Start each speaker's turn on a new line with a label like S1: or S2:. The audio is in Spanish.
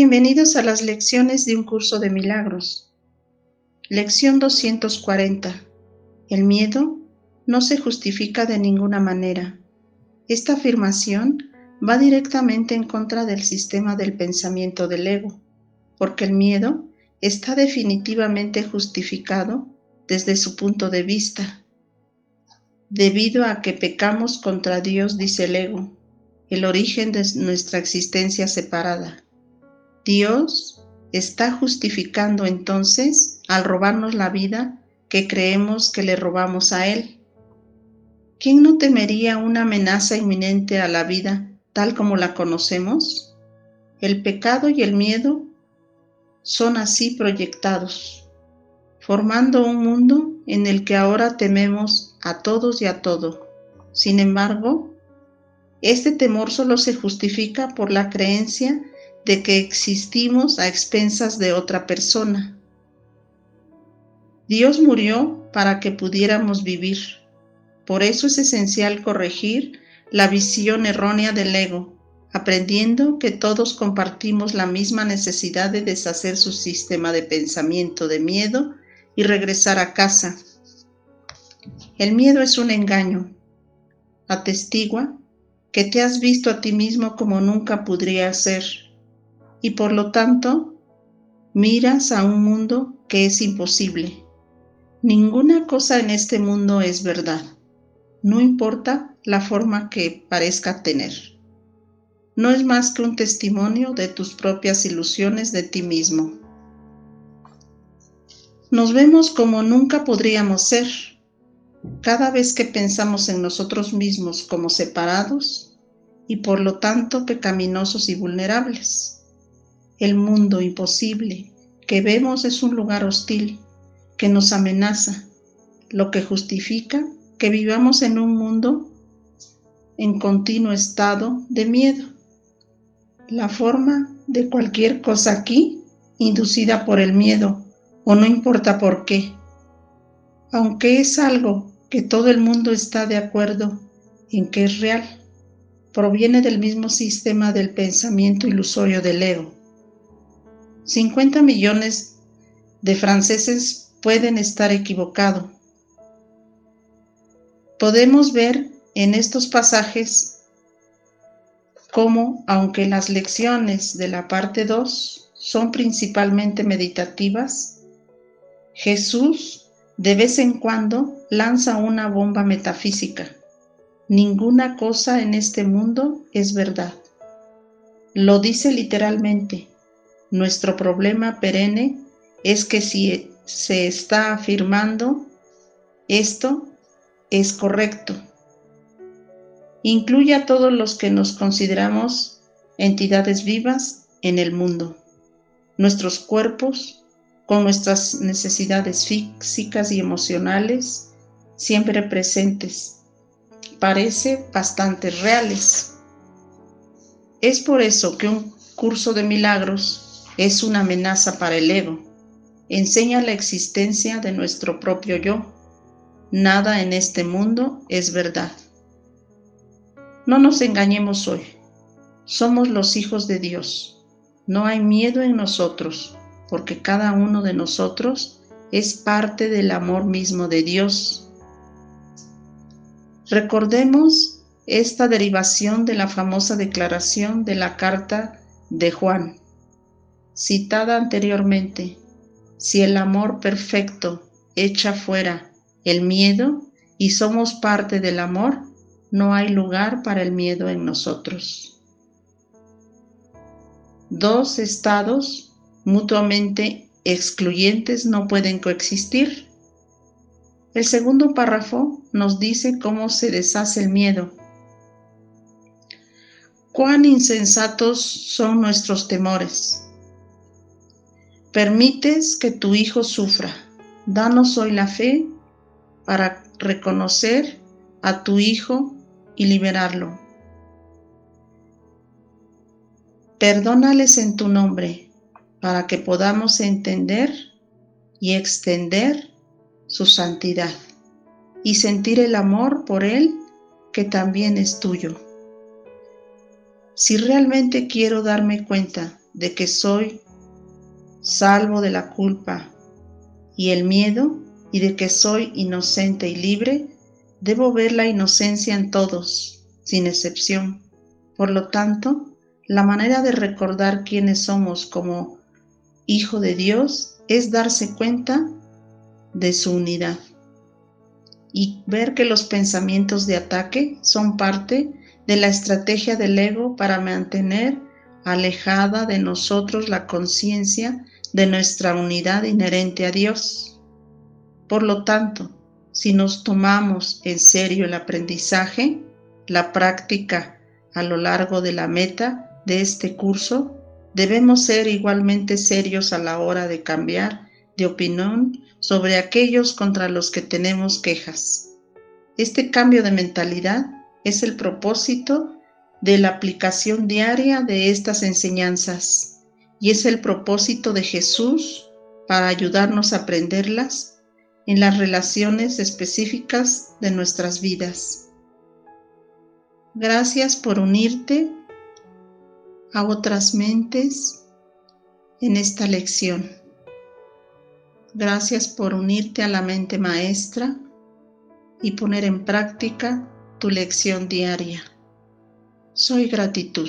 S1: Bienvenidos a las lecciones de un curso de milagros. Lección 240. El miedo no se justifica de ninguna manera. Esta afirmación va directamente en contra del sistema del pensamiento del ego, porque el miedo está definitivamente justificado desde su punto de vista. Debido a que pecamos contra Dios, dice el ego, el origen de nuestra existencia separada. Dios está justificando entonces al robarnos la vida que creemos que le robamos a Él. ¿Quién no temería una amenaza inminente a la vida tal como la conocemos? El pecado y el miedo son así proyectados, formando un mundo en el que ahora tememos a todos y a todo. Sin embargo, este temor solo se justifica por la creencia de que existimos a expensas de otra persona. Dios murió para que pudiéramos vivir. Por eso es esencial corregir la visión errónea del ego, aprendiendo que todos compartimos la misma necesidad de deshacer su sistema de pensamiento de miedo y regresar a casa. El miedo es un engaño. Atestigua que te has visto a ti mismo como nunca podría ser y por lo tanto miras a un mundo que es imposible. Ninguna cosa en este mundo es verdad, no importa la forma que parezca tener. No es más que un testimonio de tus propias ilusiones de ti mismo. Nos vemos como nunca podríamos ser. Cada vez que pensamos en nosotros mismos como separados y por lo tanto pecaminosos y vulnerables el mundo imposible que vemos es un lugar hostil que nos amenaza, lo que justifica que vivamos en un mundo en continuo estado de miedo. La forma de cualquier cosa aquí, inducida por el miedo, o no importa por qué, aunque es algo que todo el mundo está de acuerdo en que es real, proviene del mismo sistema del pensamiento ilusorio del ego 50 millones de franceses pueden estar equivocados. Podemos ver en estos pasajes cómo, aunque las lecciones de la parte 2 son principalmente meditativas, Jesús de vez en cuando lanza una bomba metafísica. Ninguna cosa en este mundo es verdad. Lo dice literalmente. Nuestro problema perenne es que si se está afirmando esto es correcto. Incluye a todos los que nos consideramos entidades vivas en el mundo. Nuestros cuerpos, con nuestras necesidades físicas y emocionales, siempre presentes, parece bastante reales. Es por eso que un curso de milagros es una amenaza para el ego. Enseña la existencia de nuestro propio yo. Nada en este mundo es verdad. No nos engañemos hoy. Somos los hijos de Dios. No hay miedo en nosotros, porque cada uno de nosotros es parte del amor mismo de Dios. Recordemos esta derivación de la famosa declaración de la carta de Juan citada anteriormente, si el amor perfecto echa fuera el miedo y somos parte del amor, no hay lugar para el miedo en nosotros. Dos estados mutuamente excluyentes no pueden coexistir. El segundo párrafo nos dice cómo se deshace el miedo. Cuán insensatos son nuestros temores. Permites que tu Hijo sufra. Danos hoy la fe para reconocer a tu Hijo y liberarlo. Perdónales en tu nombre para que podamos entender y extender su santidad y sentir el amor por Él que también es tuyo. Si realmente quiero darme cuenta de que soy salvo de la culpa y el miedo y de que soy inocente y libre, debo ver la inocencia en todos, sin excepción. Por lo tanto, la manera de recordar quiénes somos como hijo de Dios es darse cuenta de su unidad y ver que los pensamientos de ataque son parte de la estrategia del ego para mantener alejada de nosotros la conciencia de nuestra unidad inherente a Dios. Por lo tanto, si nos tomamos en serio el aprendizaje, la práctica a lo largo de la meta de este curso, debemos ser igualmente serios a la hora de cambiar de opinión sobre aquellos contra los que tenemos quejas. Este cambio de mentalidad es el propósito de la aplicación diaria de estas enseñanzas y es el propósito de Jesús para ayudarnos a aprenderlas en las relaciones específicas de nuestras vidas. Gracias por unirte a otras mentes en esta lección. Gracias por unirte a la mente maestra y poner en práctica tu lección diaria. Soy gratitud.